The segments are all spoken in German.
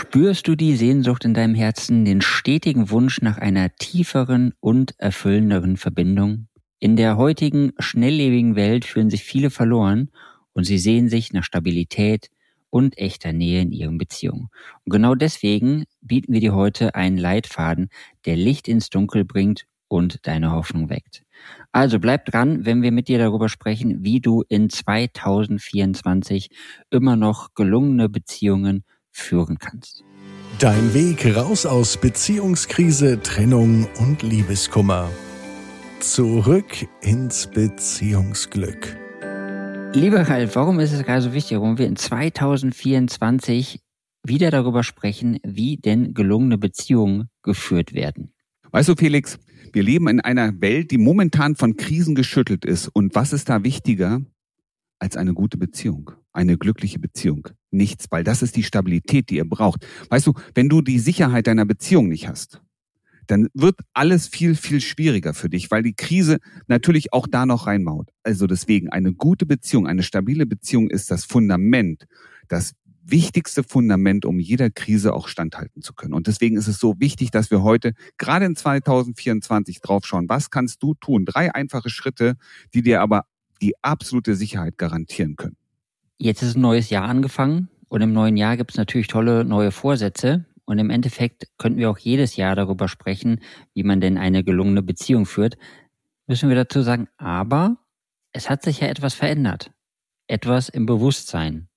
Spürst du die Sehnsucht in deinem Herzen, den stetigen Wunsch nach einer tieferen und erfüllenderen Verbindung? In der heutigen, schnelllebigen Welt fühlen sich viele verloren und sie sehen sich nach Stabilität und echter Nähe in ihren Beziehungen. Und genau deswegen bieten wir dir heute einen Leitfaden, der Licht ins Dunkel bringt und deine Hoffnung weckt. Also bleib dran, wenn wir mit dir darüber sprechen, wie du in 2024 immer noch gelungene Beziehungen führen kannst. Dein Weg raus aus Beziehungskrise, Trennung und Liebeskummer. Zurück ins Beziehungsglück. Lieber Ralf, warum ist es gerade so wichtig, warum wir in 2024 wieder darüber sprechen, wie denn gelungene Beziehungen geführt werden? Weißt du, Felix, wir leben in einer Welt, die momentan von Krisen geschüttelt ist. Und was ist da wichtiger als eine gute Beziehung? Eine glückliche Beziehung. Nichts, weil das ist die Stabilität, die ihr braucht. Weißt du, wenn du die Sicherheit deiner Beziehung nicht hast, dann wird alles viel, viel schwieriger für dich, weil die Krise natürlich auch da noch reinmaut. Also deswegen, eine gute Beziehung, eine stabile Beziehung ist das Fundament, das wichtigste Fundament, um jeder Krise auch standhalten zu können. Und deswegen ist es so wichtig, dass wir heute gerade in 2024 draufschauen, was kannst du tun? Drei einfache Schritte, die dir aber die absolute Sicherheit garantieren können. Jetzt ist ein neues Jahr angefangen und im neuen Jahr gibt es natürlich tolle neue Vorsätze. Und im Endeffekt könnten wir auch jedes Jahr darüber sprechen, wie man denn eine gelungene Beziehung führt. Müssen wir dazu sagen, aber es hat sich ja etwas verändert. Etwas im Bewusstsein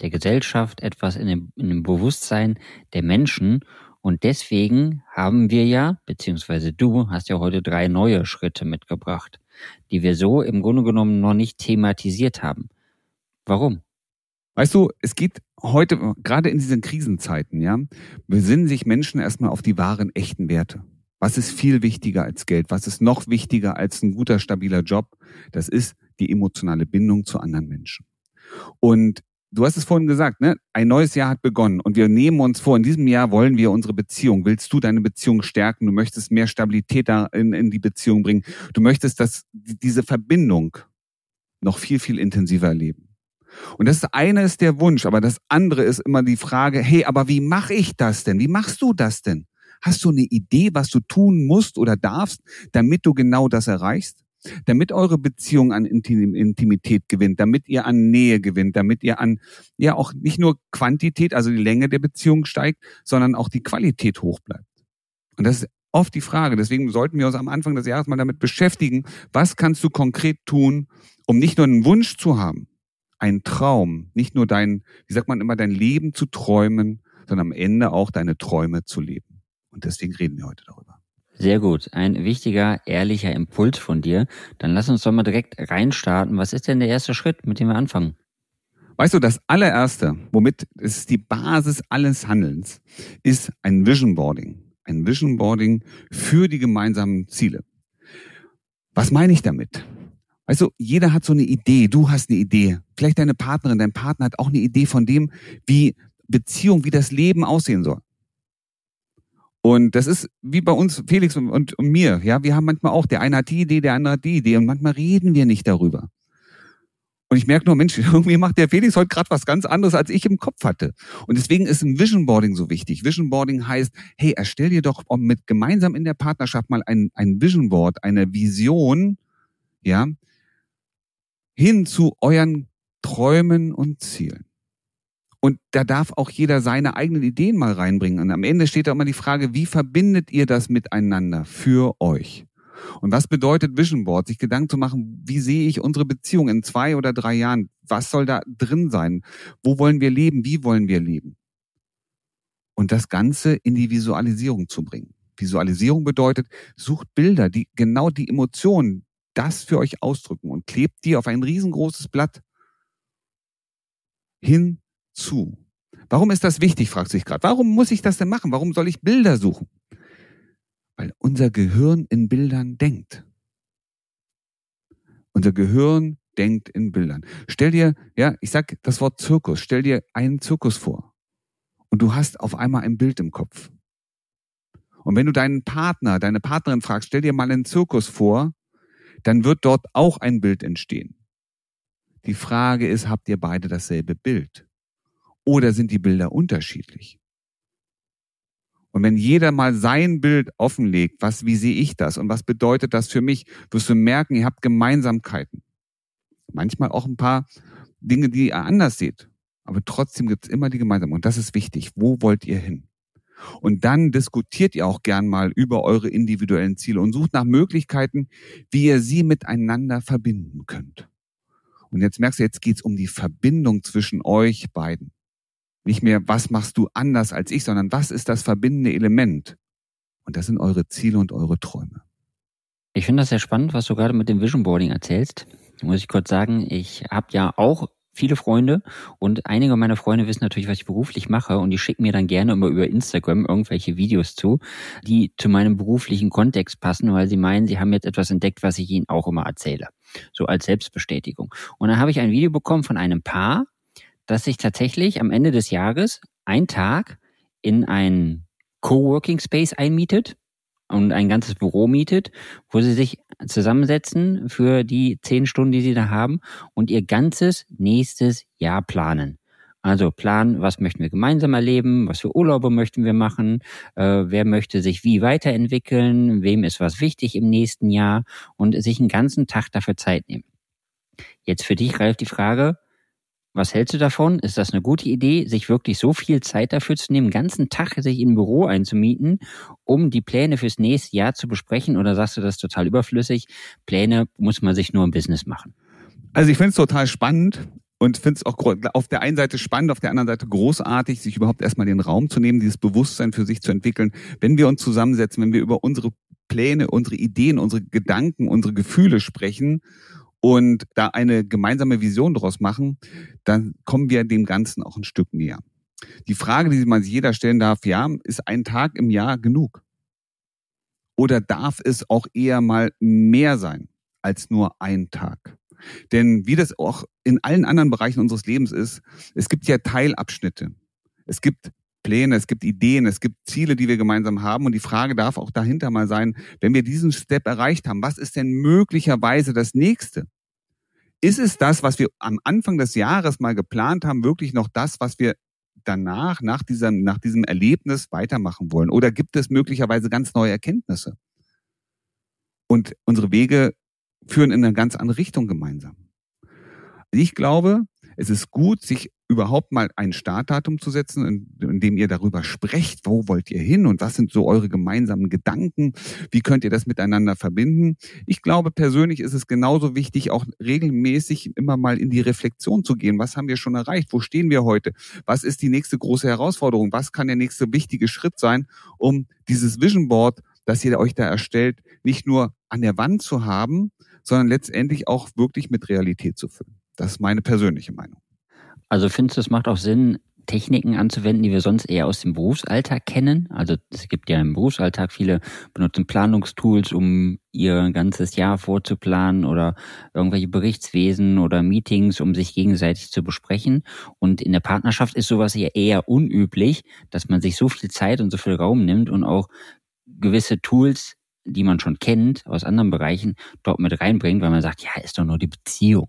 der Gesellschaft, etwas in dem, in dem Bewusstsein der Menschen. Und deswegen haben wir ja, beziehungsweise du hast ja heute drei neue Schritte mitgebracht, die wir so im Grunde genommen noch nicht thematisiert haben. Warum? Weißt du, es geht heute, gerade in diesen Krisenzeiten, ja, besinnen sich Menschen erstmal auf die wahren, echten Werte. Was ist viel wichtiger als Geld? Was ist noch wichtiger als ein guter, stabiler Job? Das ist die emotionale Bindung zu anderen Menschen. Und du hast es vorhin gesagt, ne? Ein neues Jahr hat begonnen und wir nehmen uns vor, in diesem Jahr wollen wir unsere Beziehung. Willst du deine Beziehung stärken? Du möchtest mehr Stabilität da in, in die Beziehung bringen. Du möchtest, dass diese Verbindung noch viel, viel intensiver erleben. Und das eine ist der Wunsch, aber das andere ist immer die Frage, hey, aber wie mache ich das denn? Wie machst du das denn? Hast du eine Idee, was du tun musst oder darfst, damit du genau das erreichst? damit eure Beziehung an Intimität gewinnt, damit ihr an Nähe gewinnt, damit ihr an, ja auch nicht nur Quantität, also die Länge der Beziehung steigt, sondern auch die Qualität hoch bleibt. Und das ist oft die Frage. Deswegen sollten wir uns am Anfang des Jahres mal damit beschäftigen, was kannst du konkret tun, um nicht nur einen Wunsch zu haben, einen Traum, nicht nur dein, wie sagt man immer, dein Leben zu träumen, sondern am Ende auch deine Träume zu leben. Und deswegen reden wir heute darüber. Sehr gut. Ein wichtiger, ehrlicher Impuls von dir. Dann lass uns doch mal direkt reinstarten. Was ist denn der erste Schritt, mit dem wir anfangen? Weißt du, das allererste, womit es ist die Basis alles Handelns, ist ein Vision Boarding. Ein Vision Boarding für die gemeinsamen Ziele. Was meine ich damit? Du, jeder hat so eine Idee. Du hast eine Idee. Vielleicht deine Partnerin, dein Partner hat auch eine Idee von dem, wie Beziehung, wie das Leben aussehen soll. Und das ist wie bei uns, Felix und, und, und, mir. Ja, wir haben manchmal auch, der eine hat die Idee, der andere hat die Idee und manchmal reden wir nicht darüber. Und ich merke nur, Mensch, irgendwie macht der Felix heute gerade was ganz anderes, als ich im Kopf hatte. Und deswegen ist ein Vision Boarding so wichtig. Vision Boarding heißt, hey, erstell dir doch mit gemeinsam in der Partnerschaft mal ein, ein Vision Board, eine Vision, ja, hin zu euren Träumen und Zielen. Und da darf auch jeder seine eigenen Ideen mal reinbringen. Und am Ende steht da immer die Frage, wie verbindet ihr das miteinander für euch? Und was bedeutet Vision Board? Sich Gedanken zu machen, wie sehe ich unsere Beziehung in zwei oder drei Jahren? Was soll da drin sein? Wo wollen wir leben? Wie wollen wir leben? Und das Ganze in die Visualisierung zu bringen. Visualisierung bedeutet, sucht Bilder, die genau die Emotionen, das für euch ausdrücken und klebt die auf ein riesengroßes Blatt hin zu. Warum ist das wichtig, fragt sich gerade. Warum muss ich das denn machen? Warum soll ich Bilder suchen? Weil unser Gehirn in Bildern denkt. Unser Gehirn denkt in Bildern. Stell dir, ja, ich sag das Wort Zirkus, stell dir einen Zirkus vor. Und du hast auf einmal ein Bild im Kopf. Und wenn du deinen Partner, deine Partnerin fragst, stell dir mal einen Zirkus vor, dann wird dort auch ein Bild entstehen. Die Frage ist, habt ihr beide dasselbe Bild? Oder sind die Bilder unterschiedlich? Und wenn jeder mal sein Bild offenlegt, was, wie sehe ich das und was bedeutet das für mich, wirst du merken, ihr habt Gemeinsamkeiten. Manchmal auch ein paar Dinge, die ihr anders seht. Aber trotzdem gibt es immer die Gemeinsamkeiten. Und das ist wichtig. Wo wollt ihr hin? Und dann diskutiert ihr auch gern mal über eure individuellen Ziele und sucht nach Möglichkeiten, wie ihr sie miteinander verbinden könnt. Und jetzt merkst du, jetzt geht's um die Verbindung zwischen euch beiden. Nicht mehr, was machst du anders als ich, sondern was ist das verbindende Element? Und das sind eure Ziele und eure Träume. Ich finde das sehr spannend, was du gerade mit dem Vision Boarding erzählst. Muss ich kurz sagen, ich habe ja auch viele Freunde und einige meiner Freunde wissen natürlich, was ich beruflich mache und die schicken mir dann gerne immer über Instagram irgendwelche Videos zu, die zu meinem beruflichen Kontext passen, weil sie meinen, sie haben jetzt etwas entdeckt, was ich ihnen auch immer erzähle. So als Selbstbestätigung. Und dann habe ich ein Video bekommen von einem Paar, das sich tatsächlich am Ende des Jahres ein Tag in ein Coworking Space einmietet und ein ganzes Büro mietet, wo sie sich zusammensetzen für die zehn Stunden, die sie da haben und ihr ganzes nächstes Jahr planen. Also planen, was möchten wir gemeinsam erleben, was für Urlaube möchten wir machen, äh, wer möchte sich wie weiterentwickeln, wem ist was wichtig im nächsten Jahr und sich einen ganzen Tag dafür Zeit nehmen. Jetzt für dich, Ralf, die Frage, was hältst du davon? Ist das eine gute Idee, sich wirklich so viel Zeit dafür zu nehmen, ganzen Tag sich ein Büro einzumieten, um die Pläne fürs nächste Jahr zu besprechen? Oder sagst du das total überflüssig? Pläne muss man sich nur im Business machen. Also ich finde es total spannend und finde es auch auf der einen Seite spannend, auf der anderen Seite großartig, sich überhaupt erstmal den Raum zu nehmen, dieses Bewusstsein für sich zu entwickeln. Wenn wir uns zusammensetzen, wenn wir über unsere Pläne, unsere Ideen, unsere Gedanken, unsere Gefühle sprechen und da eine gemeinsame Vision daraus machen, dann kommen wir dem Ganzen auch ein Stück näher. Die Frage, die man sich jeder stellen darf, ja, ist ein Tag im Jahr genug? Oder darf es auch eher mal mehr sein als nur ein Tag? Denn wie das auch in allen anderen Bereichen unseres Lebens ist, es gibt ja Teilabschnitte. Es gibt Pläne, es gibt Ideen, es gibt Ziele, die wir gemeinsam haben. Und die Frage darf auch dahinter mal sein, wenn wir diesen Step erreicht haben, was ist denn möglicherweise das nächste? Ist es das, was wir am Anfang des Jahres mal geplant haben, wirklich noch das, was wir danach, nach diesem, nach diesem Erlebnis weitermachen wollen? Oder gibt es möglicherweise ganz neue Erkenntnisse? Und unsere Wege führen in eine ganz andere Richtung gemeinsam. Ich glaube, es ist gut, sich überhaupt mal ein Startdatum zu setzen, in, in, dem ihr darüber sprecht, wo wollt ihr hin und was sind so eure gemeinsamen Gedanken, wie könnt ihr das miteinander verbinden. Ich glaube persönlich ist es genauso wichtig, auch regelmäßig immer mal in die Reflexion zu gehen. Was haben wir schon erreicht? Wo stehen wir heute? Was ist die nächste große Herausforderung? Was kann der nächste wichtige Schritt sein, um dieses Vision Board, das ihr euch da erstellt, nicht nur an der Wand zu haben, sondern letztendlich auch wirklich mit Realität zu füllen. Das ist meine persönliche Meinung. Also findest du, es macht auch Sinn, Techniken anzuwenden, die wir sonst eher aus dem Berufsalltag kennen. Also es gibt ja im Berufsalltag viele benutzen Planungstools, um ihr ganzes Jahr vorzuplanen oder irgendwelche Berichtswesen oder Meetings, um sich gegenseitig zu besprechen. Und in der Partnerschaft ist sowas ja eher unüblich, dass man sich so viel Zeit und so viel Raum nimmt und auch gewisse Tools, die man schon kennt aus anderen Bereichen, dort mit reinbringt, weil man sagt, ja, ist doch nur die Beziehung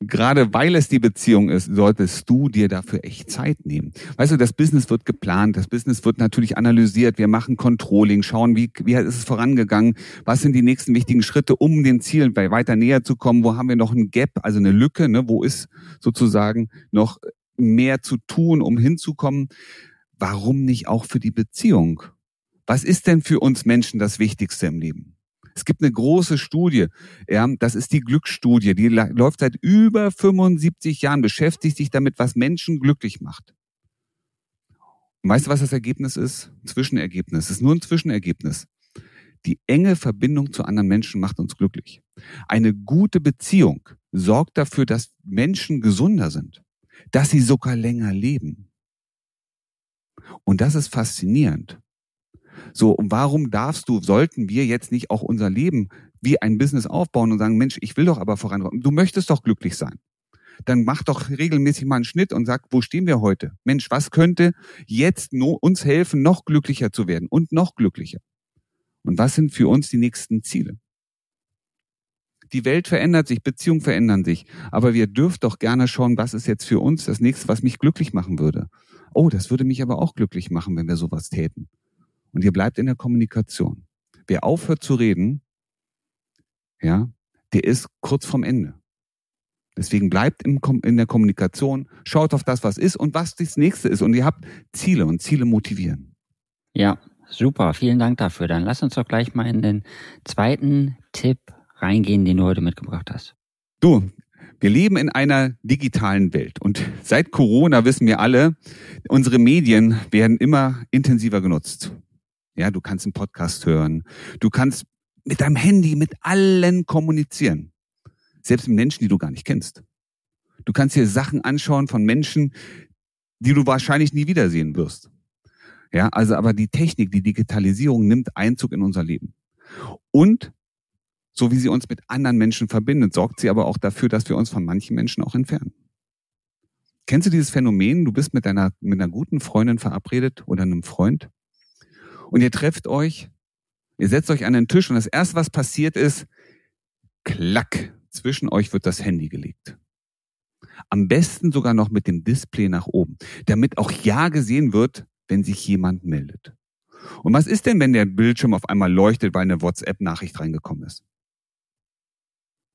gerade weil es die Beziehung ist, solltest du dir dafür echt Zeit nehmen. Weißt du, das Business wird geplant, das Business wird natürlich analysiert, wir machen Controlling, schauen, wie, wie ist es vorangegangen, was sind die nächsten wichtigen Schritte, um den Zielen weiter näher zu kommen, wo haben wir noch ein Gap, also eine Lücke, ne, wo ist sozusagen noch mehr zu tun, um hinzukommen. Warum nicht auch für die Beziehung? Was ist denn für uns Menschen das Wichtigste im Leben? Es gibt eine große Studie, ja, das ist die Glücksstudie, die läuft seit über 75 Jahren, beschäftigt sich damit, was Menschen glücklich macht. Und weißt du, was das Ergebnis ist? Ein Zwischenergebnis. Es ist nur ein Zwischenergebnis. Die enge Verbindung zu anderen Menschen macht uns glücklich. Eine gute Beziehung sorgt dafür, dass Menschen gesunder sind, dass sie sogar länger leben. Und das ist faszinierend. So, und warum darfst du, sollten wir jetzt nicht auch unser Leben wie ein Business aufbauen und sagen, Mensch, ich will doch aber vorankommen. Du möchtest doch glücklich sein. Dann mach doch regelmäßig mal einen Schnitt und sag, wo stehen wir heute? Mensch, was könnte jetzt uns helfen, noch glücklicher zu werden und noch glücklicher? Und was sind für uns die nächsten Ziele? Die Welt verändert sich, Beziehungen verändern sich. Aber wir dürfen doch gerne schauen, was ist jetzt für uns das nächste, was mich glücklich machen würde. Oh, das würde mich aber auch glücklich machen, wenn wir sowas täten. Und ihr bleibt in der Kommunikation. Wer aufhört zu reden, ja, der ist kurz vorm Ende. Deswegen bleibt im, in der Kommunikation, schaut auf das, was ist und was das nächste ist. Und ihr habt Ziele und Ziele motivieren. Ja, super. Vielen Dank dafür. Dann lass uns doch gleich mal in den zweiten Tipp reingehen, den du heute mitgebracht hast. Du, wir leben in einer digitalen Welt und seit Corona wissen wir alle, unsere Medien werden immer intensiver genutzt. Ja, du kannst einen Podcast hören, du kannst mit deinem Handy mit allen kommunizieren. Selbst mit Menschen, die du gar nicht kennst. Du kannst dir Sachen anschauen von Menschen, die du wahrscheinlich nie wiedersehen wirst. Ja, also aber die Technik, die Digitalisierung nimmt Einzug in unser Leben. Und so wie sie uns mit anderen Menschen verbindet, sorgt sie aber auch dafür, dass wir uns von manchen Menschen auch entfernen. Kennst du dieses Phänomen? Du bist mit deiner, mit einer guten Freundin verabredet oder einem Freund und ihr trefft euch, ihr setzt euch an den Tisch und das erste, was passiert ist, klack, zwischen euch wird das Handy gelegt. Am besten sogar noch mit dem Display nach oben, damit auch ja gesehen wird, wenn sich jemand meldet. Und was ist denn, wenn der Bildschirm auf einmal leuchtet, weil eine WhatsApp-Nachricht reingekommen ist?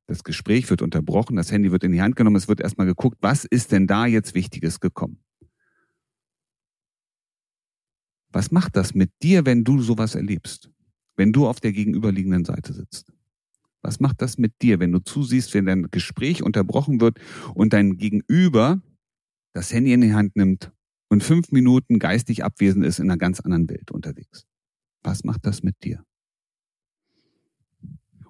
Das Gespräch wird unterbrochen, das Handy wird in die Hand genommen, es wird erstmal geguckt, was ist denn da jetzt Wichtiges gekommen? Was macht das mit dir, wenn du sowas erlebst? Wenn du auf der gegenüberliegenden Seite sitzt? Was macht das mit dir, wenn du zusiehst, wenn dein Gespräch unterbrochen wird und dein Gegenüber das Handy in die Hand nimmt und fünf Minuten geistig abwesend ist in einer ganz anderen Welt unterwegs? Was macht das mit dir?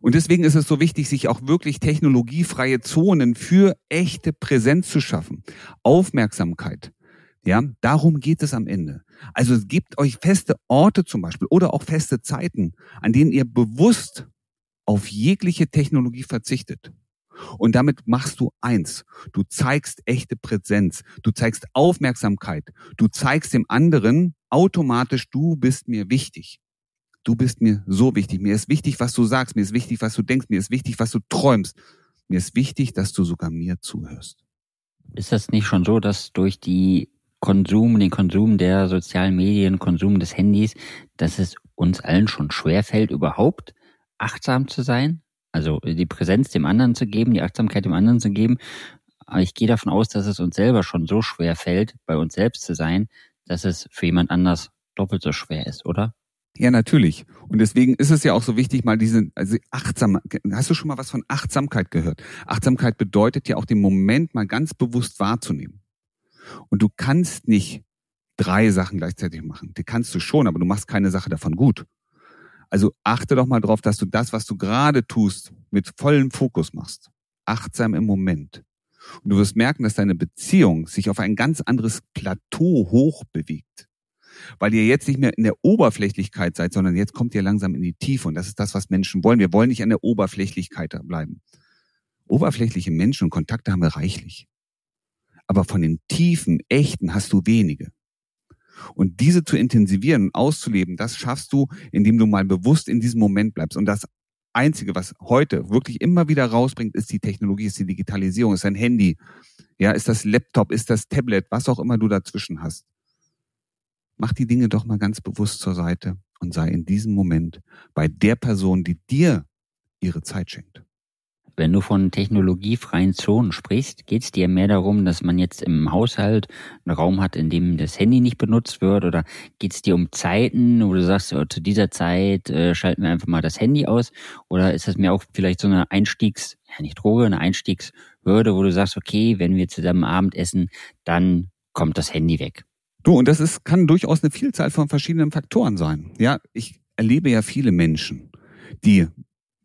Und deswegen ist es so wichtig, sich auch wirklich technologiefreie Zonen für echte Präsenz zu schaffen. Aufmerksamkeit. Ja, darum geht es am Ende. Also es gibt euch feste Orte zum Beispiel oder auch feste Zeiten, an denen ihr bewusst auf jegliche Technologie verzichtet. Und damit machst du eins. Du zeigst echte Präsenz. Du zeigst Aufmerksamkeit. Du zeigst dem anderen automatisch, du bist mir wichtig du bist mir so wichtig. Mir ist wichtig, was du sagst. Mir ist wichtig, was du denkst. Mir ist wichtig, was du träumst. Mir ist wichtig, dass du sogar mir zuhörst. Ist das nicht schon so, dass durch die Konsum, den Konsum der sozialen Medien, Konsum des Handys, dass es uns allen schon schwerfällt, überhaupt achtsam zu sein? Also die Präsenz dem anderen zu geben, die Achtsamkeit dem anderen zu geben. Aber ich gehe davon aus, dass es uns selber schon so schwer fällt, bei uns selbst zu sein, dass es für jemand anders doppelt so schwer ist, oder? Ja, natürlich. Und deswegen ist es ja auch so wichtig, mal diese, also achtsam, hast du schon mal was von Achtsamkeit gehört? Achtsamkeit bedeutet ja auch den Moment mal ganz bewusst wahrzunehmen. Und du kannst nicht drei Sachen gleichzeitig machen. Die kannst du schon, aber du machst keine Sache davon gut. Also achte doch mal drauf, dass du das, was du gerade tust, mit vollem Fokus machst. Achtsam im Moment. Und du wirst merken, dass deine Beziehung sich auf ein ganz anderes Plateau hoch bewegt weil ihr jetzt nicht mehr in der Oberflächlichkeit seid, sondern jetzt kommt ihr langsam in die Tiefe. Und das ist das, was Menschen wollen. Wir wollen nicht an der Oberflächlichkeit bleiben. Oberflächliche Menschen und Kontakte haben wir reichlich. Aber von den tiefen, echten hast du wenige. Und diese zu intensivieren und auszuleben, das schaffst du, indem du mal bewusst in diesem Moment bleibst. Und das Einzige, was heute wirklich immer wieder rausbringt, ist die Technologie, ist die Digitalisierung, ist dein Handy, ja, ist das Laptop, ist das Tablet, was auch immer du dazwischen hast. Mach die Dinge doch mal ganz bewusst zur Seite und sei in diesem Moment bei der Person, die dir ihre Zeit schenkt. Wenn du von technologiefreien Zonen sprichst, geht es dir mehr darum, dass man jetzt im Haushalt einen Raum hat, in dem das Handy nicht benutzt wird? Oder geht es dir um Zeiten, wo du sagst, oh, zu dieser Zeit äh, schalten wir einfach mal das Handy aus? Oder ist das mir auch vielleicht so eine Einstiegs, ja nicht Droge, eine Einstiegshürde, wo du sagst, okay, wenn wir zusammen Abend essen, dann kommt das Handy weg? Du, und das ist, kann durchaus eine Vielzahl von verschiedenen Faktoren sein. Ja, ich erlebe ja viele Menschen, die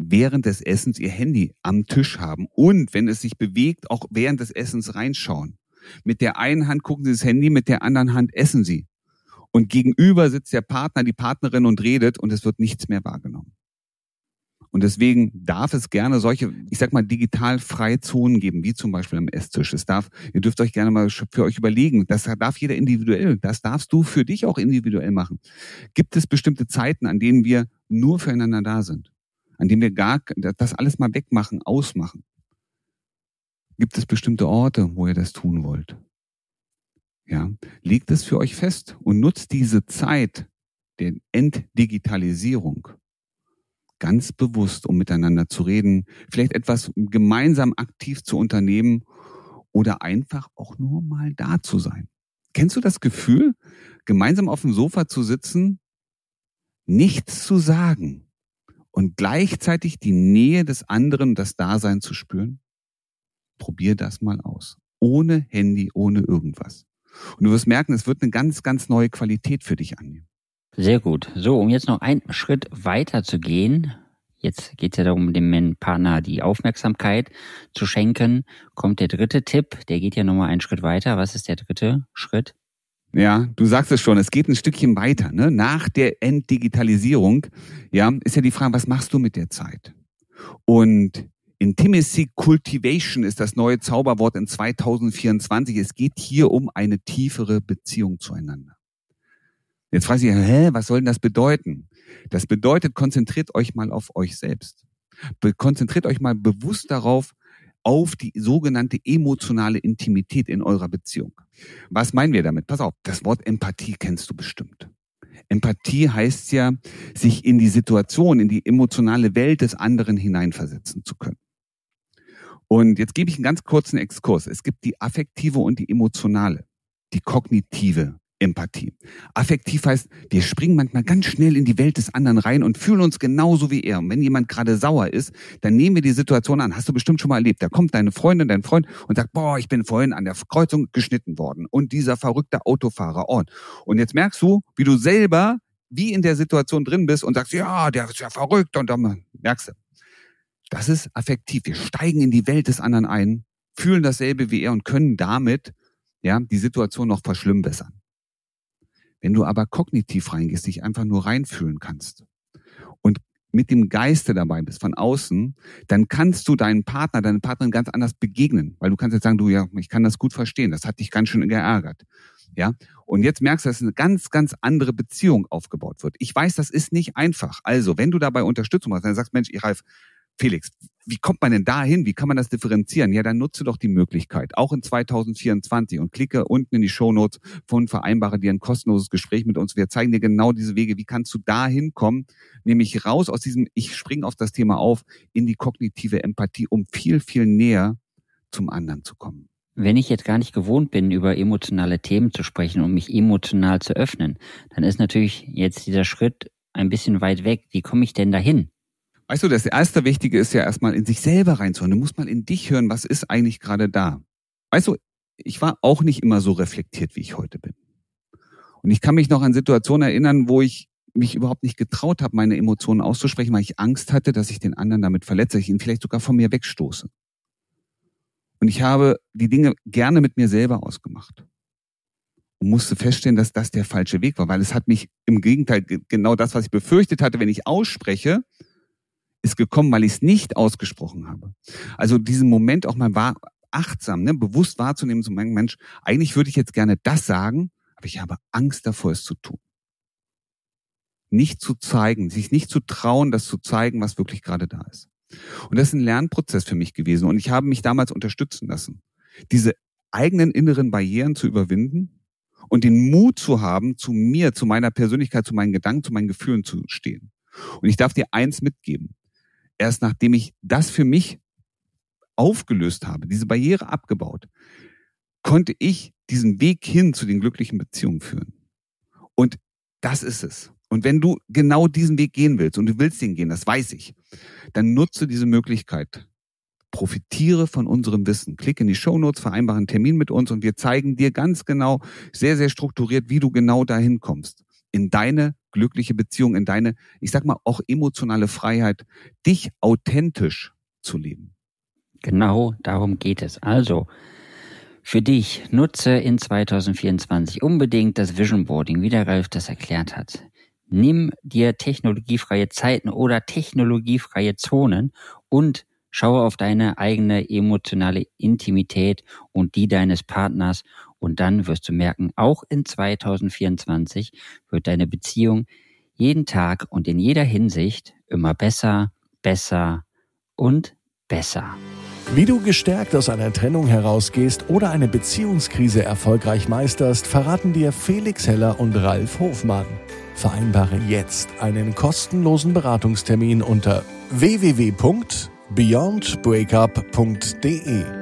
während des Essens ihr Handy am Tisch haben und wenn es sich bewegt, auch während des Essens reinschauen. Mit der einen Hand gucken sie das Handy, mit der anderen Hand essen sie. Und gegenüber sitzt der Partner, die Partnerin und redet und es wird nichts mehr wahrgenommen. Und deswegen darf es gerne solche, ich sag mal, digital freie Zonen geben, wie zum Beispiel am Esstisch. Es darf, ihr dürft euch gerne mal für euch überlegen. Das darf jeder individuell. Das darfst du für dich auch individuell machen. Gibt es bestimmte Zeiten, an denen wir nur füreinander da sind? An denen wir gar, das alles mal wegmachen, ausmachen? Gibt es bestimmte Orte, wo ihr das tun wollt? Ja, legt es für euch fest und nutzt diese Zeit der Entdigitalisierung ganz bewusst, um miteinander zu reden, vielleicht etwas gemeinsam aktiv zu unternehmen oder einfach auch nur mal da zu sein. Kennst du das Gefühl, gemeinsam auf dem Sofa zu sitzen, nichts zu sagen und gleichzeitig die Nähe des anderen, das Dasein zu spüren? Probier das mal aus. Ohne Handy, ohne irgendwas. Und du wirst merken, es wird eine ganz, ganz neue Qualität für dich annehmen. Sehr gut. So, um jetzt noch einen Schritt weiter zu gehen, jetzt geht es ja darum, dem Partner die Aufmerksamkeit zu schenken, kommt der dritte Tipp, der geht ja nochmal einen Schritt weiter. Was ist der dritte Schritt? Ja, du sagst es schon, es geht ein Stückchen weiter. Ne? Nach der Entdigitalisierung, ja, ist ja die Frage, was machst du mit der Zeit? Und Intimacy Cultivation ist das neue Zauberwort in 2024. Es geht hier um eine tiefere Beziehung zueinander. Jetzt frage ich, hä, was soll denn das bedeuten? Das bedeutet, konzentriert euch mal auf euch selbst. Konzentriert euch mal bewusst darauf, auf die sogenannte emotionale Intimität in eurer Beziehung. Was meinen wir damit? Pass auf, das Wort Empathie kennst du bestimmt. Empathie heißt ja, sich in die Situation, in die emotionale Welt des anderen hineinversetzen zu können. Und jetzt gebe ich einen ganz kurzen Exkurs. Es gibt die affektive und die emotionale, die kognitive Empathie. Affektiv heißt, wir springen manchmal ganz schnell in die Welt des anderen rein und fühlen uns genauso wie er. Und wenn jemand gerade sauer ist, dann nehmen wir die Situation an. Hast du bestimmt schon mal erlebt. Da kommt deine Freundin, dein Freund und sagt, boah, ich bin vorhin an der Kreuzung geschnitten worden. Und dieser verrückte Autofahrer. Oh. Und jetzt merkst du, wie du selber wie in der Situation drin bist und sagst, ja, der ist ja verrückt. Und dann merkst du, das ist affektiv. Wir steigen in die Welt des anderen ein, fühlen dasselbe wie er und können damit ja die Situation noch verschlimmbessern. Wenn du aber kognitiv reingehst, dich einfach nur reinfühlen kannst und mit dem Geiste dabei bist von außen, dann kannst du deinen Partner, deine Partnerin ganz anders begegnen, weil du kannst jetzt sagen, du ja, ich kann das gut verstehen, das hat dich ganz schön geärgert. Ja, und jetzt merkst du, dass eine ganz, ganz andere Beziehung aufgebaut wird. Ich weiß, das ist nicht einfach. Also, wenn du dabei Unterstützung hast, dann sagst, Mensch, ich Ralf, Felix, wie kommt man denn da hin? Wie kann man das differenzieren? Ja, dann nutze doch die Möglichkeit, auch in 2024 und klicke unten in die Shownotes von vereinbare dir ein kostenloses Gespräch mit uns. Wir zeigen dir genau diese Wege. Wie kannst du da hinkommen? Nämlich raus aus diesem, ich springe auf das Thema auf, in die kognitive Empathie, um viel, viel näher zum anderen zu kommen. Wenn ich jetzt gar nicht gewohnt bin, über emotionale Themen zu sprechen und mich emotional zu öffnen, dann ist natürlich jetzt dieser Schritt ein bisschen weit weg. Wie komme ich denn dahin? Weißt du, das erste Wichtige ist ja erstmal in sich selber reinzuhören. Du musst mal in dich hören, was ist eigentlich gerade da. Weißt du, ich war auch nicht immer so reflektiert, wie ich heute bin. Und ich kann mich noch an Situationen erinnern, wo ich mich überhaupt nicht getraut habe, meine Emotionen auszusprechen, weil ich Angst hatte, dass ich den anderen damit verletze, dass ich ihn vielleicht sogar von mir wegstoße. Und ich habe die Dinge gerne mit mir selber ausgemacht. Und musste feststellen, dass das der falsche Weg war, weil es hat mich im Gegenteil genau das, was ich befürchtet hatte, wenn ich ausspreche, ist gekommen, weil ich es nicht ausgesprochen habe. Also diesen Moment auch mal war achtsam, ne, bewusst wahrzunehmen, zu meinen Mensch, eigentlich würde ich jetzt gerne das sagen, aber ich habe Angst davor, es zu tun. Nicht zu zeigen, sich nicht zu trauen, das zu zeigen, was wirklich gerade da ist. Und das ist ein Lernprozess für mich gewesen. Und ich habe mich damals unterstützen lassen, diese eigenen inneren Barrieren zu überwinden und den Mut zu haben, zu mir, zu meiner Persönlichkeit, zu meinen Gedanken, zu meinen Gefühlen zu stehen. Und ich darf dir eins mitgeben erst nachdem ich das für mich aufgelöst habe, diese Barriere abgebaut, konnte ich diesen Weg hin zu den glücklichen Beziehungen führen. Und das ist es. Und wenn du genau diesen Weg gehen willst und du willst den gehen, das weiß ich, dann nutze diese Möglichkeit. Profitiere von unserem Wissen. Klick in die Show Notes, vereinbare einen Termin mit uns und wir zeigen dir ganz genau, sehr, sehr strukturiert, wie du genau dahin kommst. In deine glückliche Beziehung, in deine, ich sag mal, auch emotionale Freiheit, dich authentisch zu leben. Genau darum geht es. Also, für dich nutze in 2024 unbedingt das Vision Boarding, wie der Ralf das erklärt hat. Nimm dir technologiefreie Zeiten oder technologiefreie Zonen und schaue auf deine eigene emotionale Intimität und die deines Partners und dann wirst du merken, auch in 2024 wird deine Beziehung jeden Tag und in jeder Hinsicht immer besser, besser und besser. Wie du gestärkt aus einer Trennung herausgehst oder eine Beziehungskrise erfolgreich meisterst, verraten dir Felix Heller und Ralf Hofmann. Vereinbare jetzt einen kostenlosen Beratungstermin unter www.beyondbreakup.de.